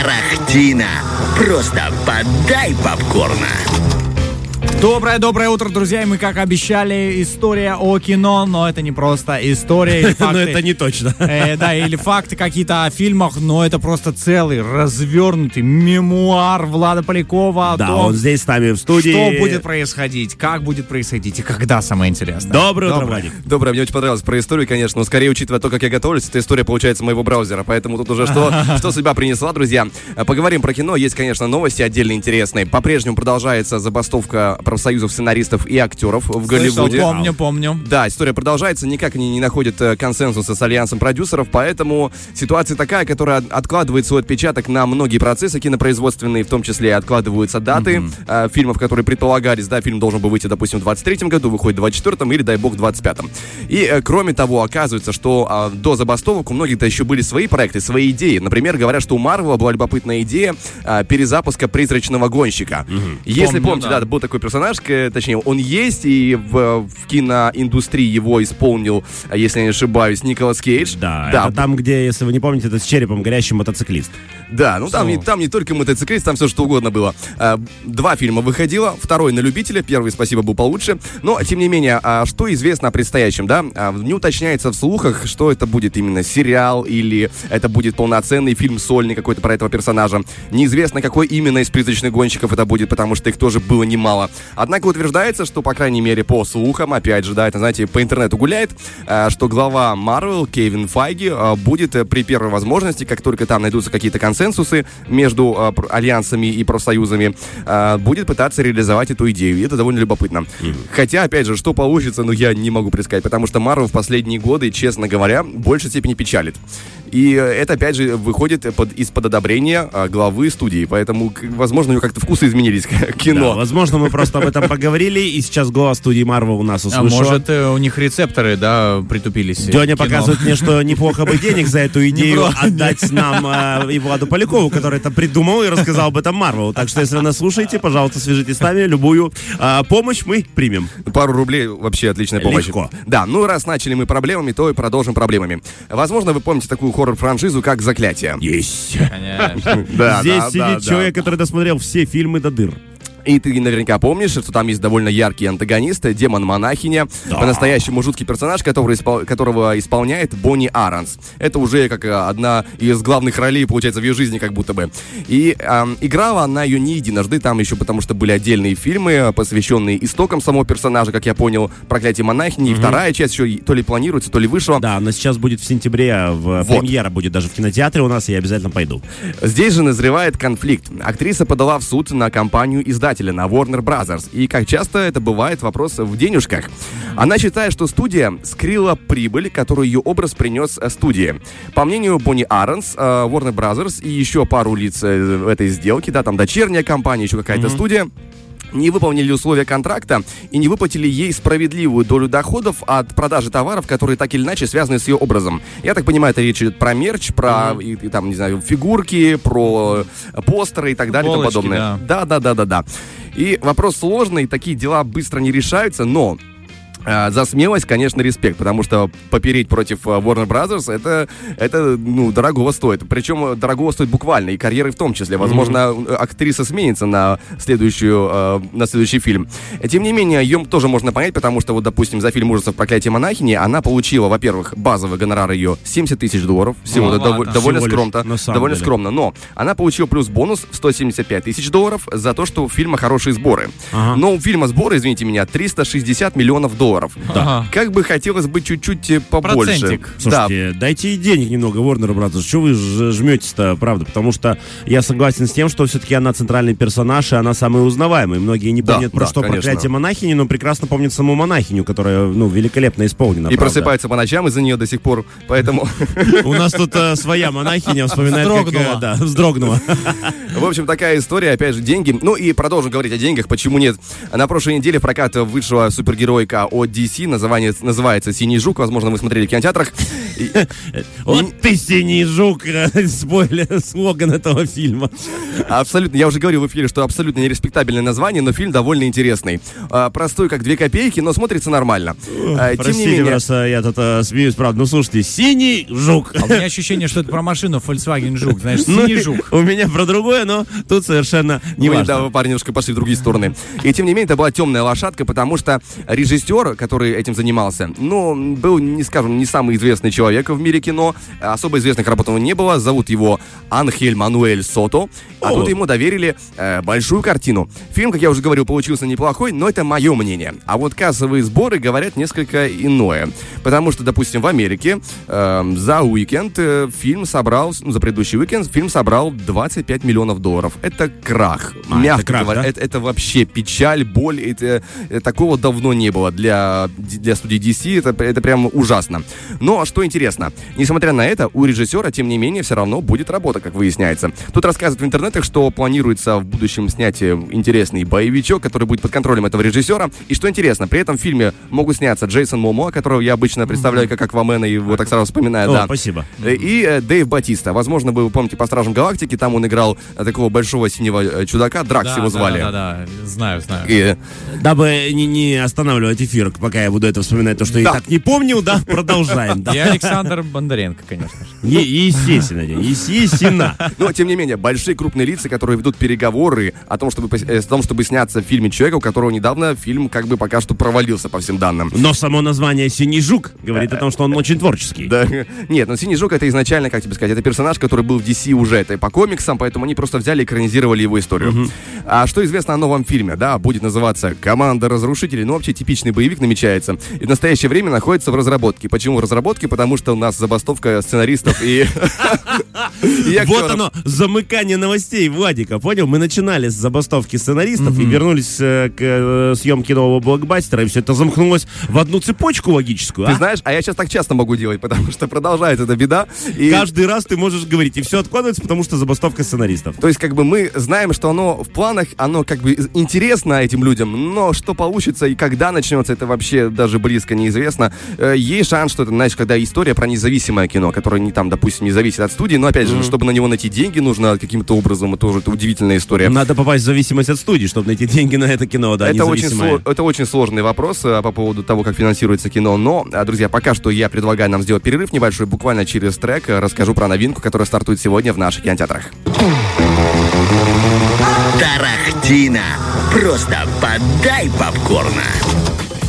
Тарахтина. Просто подай попкорна. Доброе-доброе утро, друзья. И мы, как обещали, история о кино, но это не просто история или Но это не точно. Э, да, или факты какие-то о фильмах, но это просто целый развернутый мемуар Влада Полякова Да, он здесь с нами в студии. что будет происходить, как будет происходить и когда, самое интересное. Доброе утро, Владик. Доброе, мне очень понравилось про историю, конечно, но скорее, учитывая то, как я готовлюсь, эта история получается моего браузера, поэтому тут уже что, что себя принесла, друзья. Э, Поговорим про кино, есть, конечно, новости отдельно интересные. По-прежнему продолжается забастовка профсоюзов сценаристов и актеров в Слышал, Голливуде. помню, помню. Да, история продолжается, никак они не находят э, консенсуса с альянсом продюсеров, поэтому ситуация такая, которая от- откладывает свой отпечаток на многие процессы кинопроизводственные, в том числе откладываются даты э, фильмов, которые предполагались, да, фильм должен был выйти, допустим, в 23 году, выходит в 24 или, дай бог, в 25-м. И, э, кроме того, оказывается, что а, до забастовок у многих-то еще были свои проекты, свои идеи. Например, говорят, что у Марвела была любопытная идея а, перезапуска «Призрачного гонщика». Если Помню, помните, да. да, был такой персонаж, к- точнее, он есть, и в, в киноиндустрии его исполнил, если я не ошибаюсь, Николас Кейдж. Да, да, это там, где, если вы не помните, это с черепом горящий мотоциклист. да, ну там, не, там не только мотоциклист, там все что угодно было. А, Два фильма выходило, второй на любителя, первый, спасибо, был получше. Но, тем не менее, а что известно о предстоящем, да? А, Не уточняется в слухах, что это будет именно сериал или это будет полноценный фильм сольный какой-то про этого персонажа. Неизвестно, какой именно из призрачных гонщиков это будет, потому что их тоже было немало. Однако утверждается, что, по крайней мере, по слухам, опять же, да, это, знаете, по интернету гуляет, а, что глава Marvel, Кевин Файги, а, будет э, при первой возможности, как только там найдутся какие-то консенсусы между альянсами и профсоюзами, будет пытаться реализовать эту идею. И это довольно любопытно. Хотя, опять же, что получится, ну, я не могу предсказать, потому что Marvel в последние годы, честно говоря, в большей степени печалит. И э, это, опять же, выходит под, из-под одобрения а, главы студии, поэтому, возможно, у него как-то вкусы изменились к Да, кино. возможно, мы просто об этом поговорили, и сейчас голос студии Марвел у нас А услышал. может, э, у них рецепторы, да, притупились. Деня Кино. показывает мне, что неплохо бы денег за эту идею отдать нам э, и Владу Полякову, который это придумал и рассказал об этом Марвел. Так что, если вы нас слушаете, пожалуйста, свяжитесь с нами. Любую э, помощь мы примем. Пару рублей вообще отличная помощь. Легко. Да, ну раз начали мы проблемами, то и продолжим проблемами. Возможно, вы помните такую хоррор-франшизу, как «Заклятие». Есть. Конечно. Да, Здесь да, сидит да, человек, который досмотрел все фильмы до дыр. И ты наверняка помнишь, что там есть довольно яркий антагонист, демон-монахиня, по-настоящему жуткий персонаж, который испол- которого исполняет Бонни Аранс. Это уже как э, одна из главных ролей, получается, в ее жизни как будто бы. И эм, играла она ее не единожды, там еще потому что были отдельные фильмы, э, посвященные истокам самого персонажа, как я понял, «Проклятие монахини», и вторая часть еще то ли планируется, то ли вышла. Да, но сейчас будет в сентябре, в Вот. премьера будет даже в кинотеатре у нас, и я обязательно пойду. Здесь же назревает конфликт. Актриса подала в суд на компанию издателя, на Warner Brothers. И, как часто это бывает, вопрос в денежках. Она считает, что студия скрыла прибыль, которую ее образ принес э, студии. По мнению Бонни Аронс, э, Warner Brothers и еще пару лиц э, в этой сделки, да, там дочерняя компания, еще какая-то студия, не выполнили условия контракта и не выплатили ей справедливую долю доходов от продажи товаров, которые так или иначе связаны с ее образом. Я так понимаю, это речь идет про мерч, про и- и там, не знаю, фигурки, про постеры и так далее и тому Футболочки, подобное. да. Да, да, да, да, да. И вопрос сложный, такие дела быстро не решаются, но За смелость, конечно, респект, потому что попереть против а, Warner Brothers это, это ну, дорогого стоит. Причем дорогого стоит буквально, и карьеры в том числе. Возможно, э, актриса сменится на, следующую, э, на следующий фильм. Тем не менее, ее тоже можно понять, потому что, вот, допустим, за фильм ужасов «Проклятие монахини» она получила, во-первых, базовый гонорар ее 70 тысяч долларов. Всего Маловато. дов- довольно лишь, скромно. довольно деле. скромно. Но она получила плюс бонус в 175 тысяч долларов за то, что у фильма хорошие сборы. Ага. Но у фильма сборы, извините меня, 360 миллионов долларов. Ага. Как бы хотелось бы чуть-чуть э, побольше. Процентик. Да, Слушайте, дайте ей денег немного, Warner Brothers. Что вы жметесь-то, правда? Потому что я согласен с тем, что все-таки она центральный персонаж, и она самый узнаваемый. Многие не Да, помнят про да, что конечно. проклятие монахини, но прекрасно помнят саму монахиню, которая, ну, великолепно исполнена. и правда. просыпается по ночам из-за нее до сих пор. Поэтому, У нас тут э, своя монахиня вспоминает, как, э, Вздрогнула. да, вздрогнула. в общем, такая история, опять же, деньги. Ну и продолжим говорить о деньгах, почему нет. На прошлой неделе в прокат вышла супергеройка от DC, название, называется «Синий жук», возможно, вы смотрели в кинотеатрах. Вот ты синий жук, э, спойлер, слоган этого фильма. Абсолютно, я уже говорил в эфире, что абсолютно нереспектабельное название, но фильм довольно интересный. А, Простой, как две копейки, но смотрится нормально. А, Простите, просто я тут э, смеюсь, правда. Ну, слушайте, синий жук. А у меня ощущение, что это про машину Volkswagen Жук, знаешь, Ну, синий жук. У меня про другое, но тут совершенно не мы, важно. да, вы, парни, немножко пошли в другие стороны. И тем не менее, это была темная лошадка, потому что режиссер, который этим занимался, ну, был, не скажем, не самый известный человек в мире кино. Особо известных работ у него не было. Зовут его Анхель Мануэль Сото. А О. тут ему доверили э, большую картину. Фильм, как я уже говорил, получился неплохой, но это мое мнение. А вот кассовые сборы говорят несколько иное. Потому что, допустим, в Америке э, за уикенд э, фильм собрал, ну, за предыдущий уикенд фильм собрал 25 миллионов долларов. Это крах. А, Мягко это крах, говоря, да? это, это вообще печаль, боль. Это, э, такого давно не было для, для студии DC. Это, это прям ужасно. Но что интересно, несмотря на это, у режиссера, тем не менее, все равно будет работа, как выясняется. Тут рассказывают в интернетах, что планируется в будущем снять интересный боевичок, который будет под контролем этого режиссера. И что интересно, при этом в фильме могут сняться Джейсон Момоа, которого я обычно представляю как Аквамена, и его так сразу вспоминаю, О, да. спасибо. Э, И э, Дэйв Батиста. Возможно, вы помните по Стражам Галактики, там он играл э, такого большого синего э, чудака, Дракс его звали. Да, да, да, знаю, знаю. И, Дабы не, не останавливать эфир, пока я буду это вспоминать, то, что я Да. и так не помнил, да, продолжаем. да. И Александр Бондаренко, конечно же. Е- Естественно, естественно. Но, тем не менее, большие крупные лица, которые ведут переговоры о том, чтобы, э, о том, чтобы сняться в фильме человека, у которого недавно фильм как бы пока что провалился по всем данным. Но само название «Синий жук» говорит о том, что он очень творческий. Да. Нет, но Синий Жук это изначально, как тебе сказать, это персонаж, который был в DC уже, это по комиксам, поэтому они просто взяли и экранизировали его историю. А что известно о новом фильме? Да, будет называться «Команда разрушителей», ну вообще типичный боевик намечается. И в настоящее время находится в разработке. Почему в разработке? Потому что у нас забастовка сценаристов и... Вот оно, замыкание новостей Владика, понял? Мы начинали с забастовки сценаристов и вернулись э, к э, съемке нового блокбастера, и все это замкнулось в одну цепочку логическую. Ты а? знаешь, а я сейчас так часто могу делать, потому что продолжается эта беда. И... Каждый раз ты можешь говорить, и все откладывается, потому что забастовка сценаристов. То есть, как бы мы знаем, что оно в планах, оно как бы интересно этим людям, но что получится и когда начнется, это вообще даже близко неизвестно. Э, Есть шанс, что это, знаешь, когда история про независимое кино, которое не там, допустим, не зависит от студии, но опять же, чтобы на него найти деньги, нужно каким-то образом, это тоже это удивительная история. Надо попасть в зависимость от студии, чтобы найти деньги на это кино, да, это, очень это очень сложный вопрос э, по поводу того, как финансируется кино. Но, э, друзья, пока что я предлагаю нам сделать перерыв небольшой, буквально через трек э, расскажу про новинку, которая стартует сегодня в наших кинотеатрах. Тарахтина. Просто подай попкорна.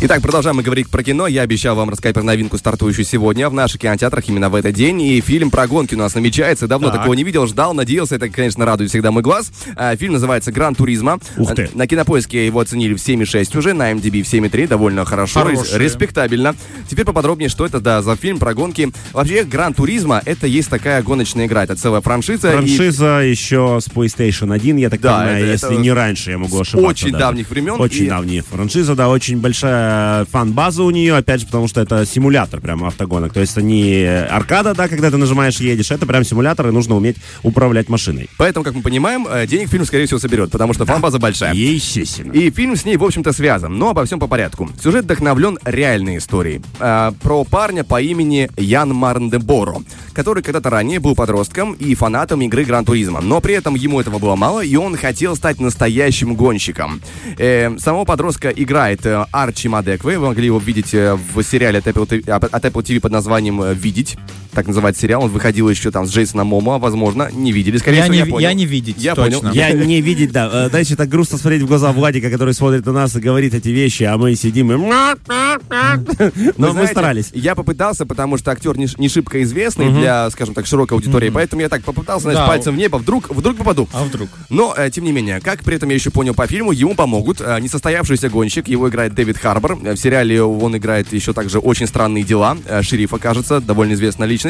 Итак, продолжаем мы говорить про кино. Я обещал вам рассказать про новинку, стартующую сегодня в наших кинотеатрах именно в этот день. И фильм про гонки у нас намечается. Давно Так. такого не видел, ждал, надеялся. Это, конечно, радует всегда мой глаз. А, фильм называется «Гран Туризма». Ух ты. А, На кинопоиске его оценили в 7,6 уже, на MDB в 7,3. Довольно хорошо, Хорошие. рес- респектабельно. Теперь поподробнее, что это да, за фильм про гонки. Вообще, «Гран Туризма» — это есть такая гоночная игра. Это целая франшиза. и Франшиза еще с PlayStation 1, я так Да, понимаю, это- если это не раньше, я могу ошибаться. очень даже. давних времен. Очень И- давняя франшиза, да, очень большая фан-база у нее, опять же, потому что это симулятор прямо автогонок. То есть это не аркада, да, когда ты нажимаешь едешь, это прям симулятор, и нужно уметь управлять машиной. Поэтому, как мы понимаем, э, денег фильм, скорее всего, соберет, потому что фан-база большая. Естественно. И фильм с ней, в общем-то, связан, но обо всем по порядку. Сюжет вдохновлен реальной историей. А, про парня по имени Ян Марндеборо, который когда-то ранее был подростком и фанатом игры Гран Туризма. Но при этом ему этого было мало, и он хотел стать настоящим гонщиком. Э, самого подростка играет э, Арчи Мадекве. Вы могли его видеть э, в сериале от Apple, от Apple TV под названием э, «Видеть». Так называется сериал. Он выходил еще там с Джейсоном Момоа, возможно. Не видели, скорее Я всего, не я понял. я не видеть, Я точно. понял. Я не видеть, да. Э, Дальше так грустно смотреть в глаза Владика, который смотрит на нас и говорит эти вещи, а мы сидим и... Но мы старались. Я попытался, потому что актер не, шибко известный для, скажем так, широкой аудитории, поэтому я так попытался, знаешь, Да. пальцем в небо, вдруг, вдруг попаду. А вдруг? Но, э, тем не менее, как при этом я еще понял по фильму, ему помогут э, несостоявшийся гонщик, его играет Дэвид Харбор. Э, В сериале он играет еще также «Очень странные дела», э, шерифа, кажется, довольно известная личность.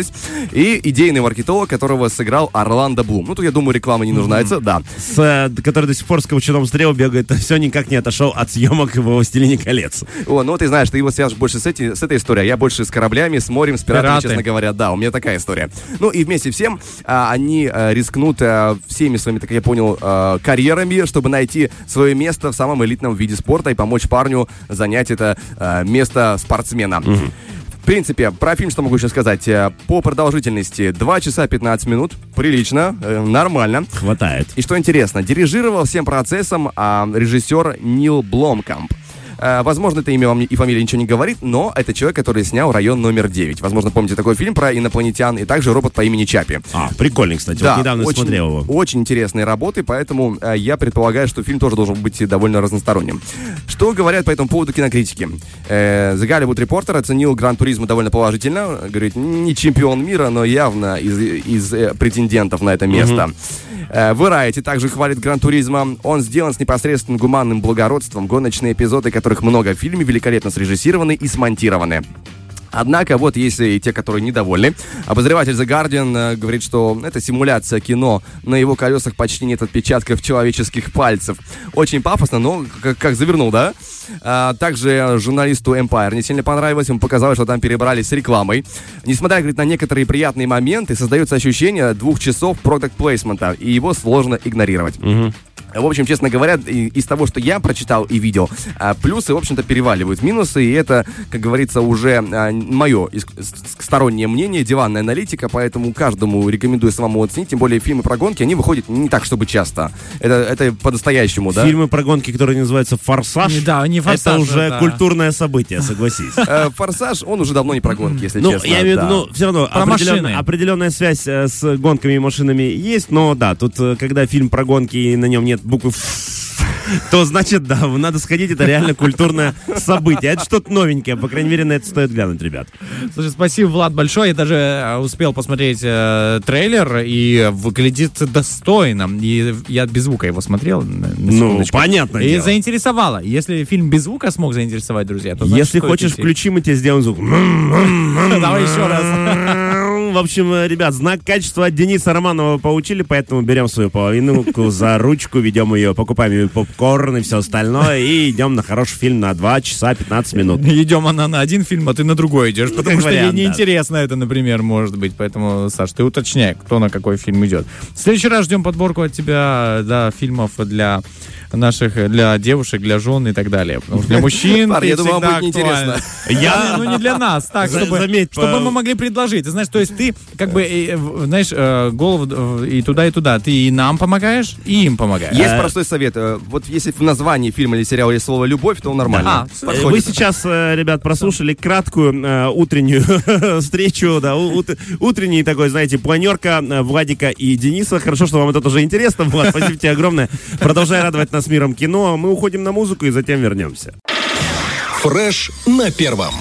И идейный маркетолог, которого сыграл Орландо Блум. Ну, тут, я думаю, реклама не нуждается, да. С, э, который до сих пор с каучуном стрел бегает, все никак не отошел от съемок в «Властелине колец». О, ну ты знаешь, ты его свяжешь больше с, эти, с этой историей, а я больше с кораблями, с морем, с пиратами, Пираты. честно говоря. Да, у меня такая история. Ну и вместе всем а, они а, рискнут а, всеми своими, так я понял, а, карьерами, чтобы найти свое место в самом элитном виде спорта и помочь парню занять это э, место спортсмена. В принципе, про фильм что могу еще сказать? Э, По продолжительности 2 часа 15 минут. Прилично, э, нормально. Хватает. И что интересно, дирижировал всем процессом а, режиссер Нил Бломкамп. Э, Возможно, это имя вам и фамилия ничего не говорит, но это человек, который снял «Район номер 9». Возможно, помните такой фильм про инопланетян и также «Робот по имени Чапи». А, прикольный, кстати. вот недавно очень, смотрел его. Очень интересные работы, поэтому э, я предполагаю, что фильм тоже должен быть довольно разносторонним. Что говорят по этому поводу кинокритики? Э, The Hollywood Reporter оценил Гран Туризма довольно положительно. Говорит, не чемпион мира, но явно из, из претендентов на это место. Э, Variety также хвалит Гран Туризма. Он сделан с непосредственным гуманным благородством. Гоночные эпизоды, которых много в фильме, великолепно срежиссированы и смонтированы. Однако, вот есть и те, которые недовольны. Обозреватель The Guardian э, говорит, что это симуляция кино. На его колесах почти нет отпечатков человеческих пальцев. Очень пафосно, но как, завернул, да? А, также журналисту Empire не сильно понравилось. Ему показалось, что там перебрали с рекламой. Несмотря, говорит, на некоторые приятные моменты, создается ощущение двух часов продукт плейсмента, и его сложно игнорировать. В общем, честно говоря, из того, что я прочитал и видел, а, плюсы, в общем-то, переваливают минусы, и это, как говорится, уже мое стороннее мнение, диванная аналитика, поэтому каждому рекомендую самому оценить, тем более фильмы про гонки, они выходят не так, чтобы часто. Это, это по-настоящему, да? Фильмы про гонки, которые называются «Форсаж», Не, да, не «Форсаж», это уже это- культурное событие, согласись. Э, Форсаж, он уже давно не про гонки, если Ну, честно. я имею в виду, да. ну, все равно определенная связь э, с гонками и машинами есть, но да, тут, э, когда фильм про гонки и на нем нет буквы «Ф», то значит, да, надо сходить, это реально культурное событие. Это что-то новенькое, по крайней мере, на это стоит глянуть, ребят. Слушай, спасибо, Влад, большое. Я даже э, успел посмотреть э, трейлер, и выглядит достойно. И я без звука его смотрел. на- на Ну, понятное И дело. заинтересовало. Если фильм без звука смог заинтересовать, друзья, то значит, Если хочешь, включи, мы тебе сделаем звук. Давай еще раз. В общем, э, ребят, знак качества от Дениса Романова получили, поэтому берем свою половинку за ручку, ведем ее, покупаем ее попкорн и все остальное, и идем на хороший фильм на 2 часа 15 минут. Идем она на один фильм, а ты на другой идешь, потому Как что ей вариант, да. неинтересно это, например, может быть. Поэтому, Саш, ты уточняй, кто на какой фильм идет. В следующий раз ждем подборку от тебя, да, фильмов для наших, для девушек, для жен и так далее. Потому что для мужчин ты я всегда будет неинтересно. Я, ну не для нас, так, чтобы, заметь, чтобы по- мы могли предложить. Ты знаешь, то есть ты как бы, э, знаешь, э, голову э, и туда, и туда. Ты и нам помогаешь, и им помогаешь. Есть простой совет. э, Вот если в названии фильма или сериала есть слово «любовь», то нормально. Да. Э, Подходит. Вы сейчас, э, ребят, прослушали краткую э, утреннюю встречу, да, ут- утренний такой, знаете, планерка э, Владика и Дениса. Хорошо, что вам это тоже интересно, Влад, спасибо тебе огромное. Продолжай радовать нас миром кино. Мы уходим на музыку и затем вернемся. Фреш на первом.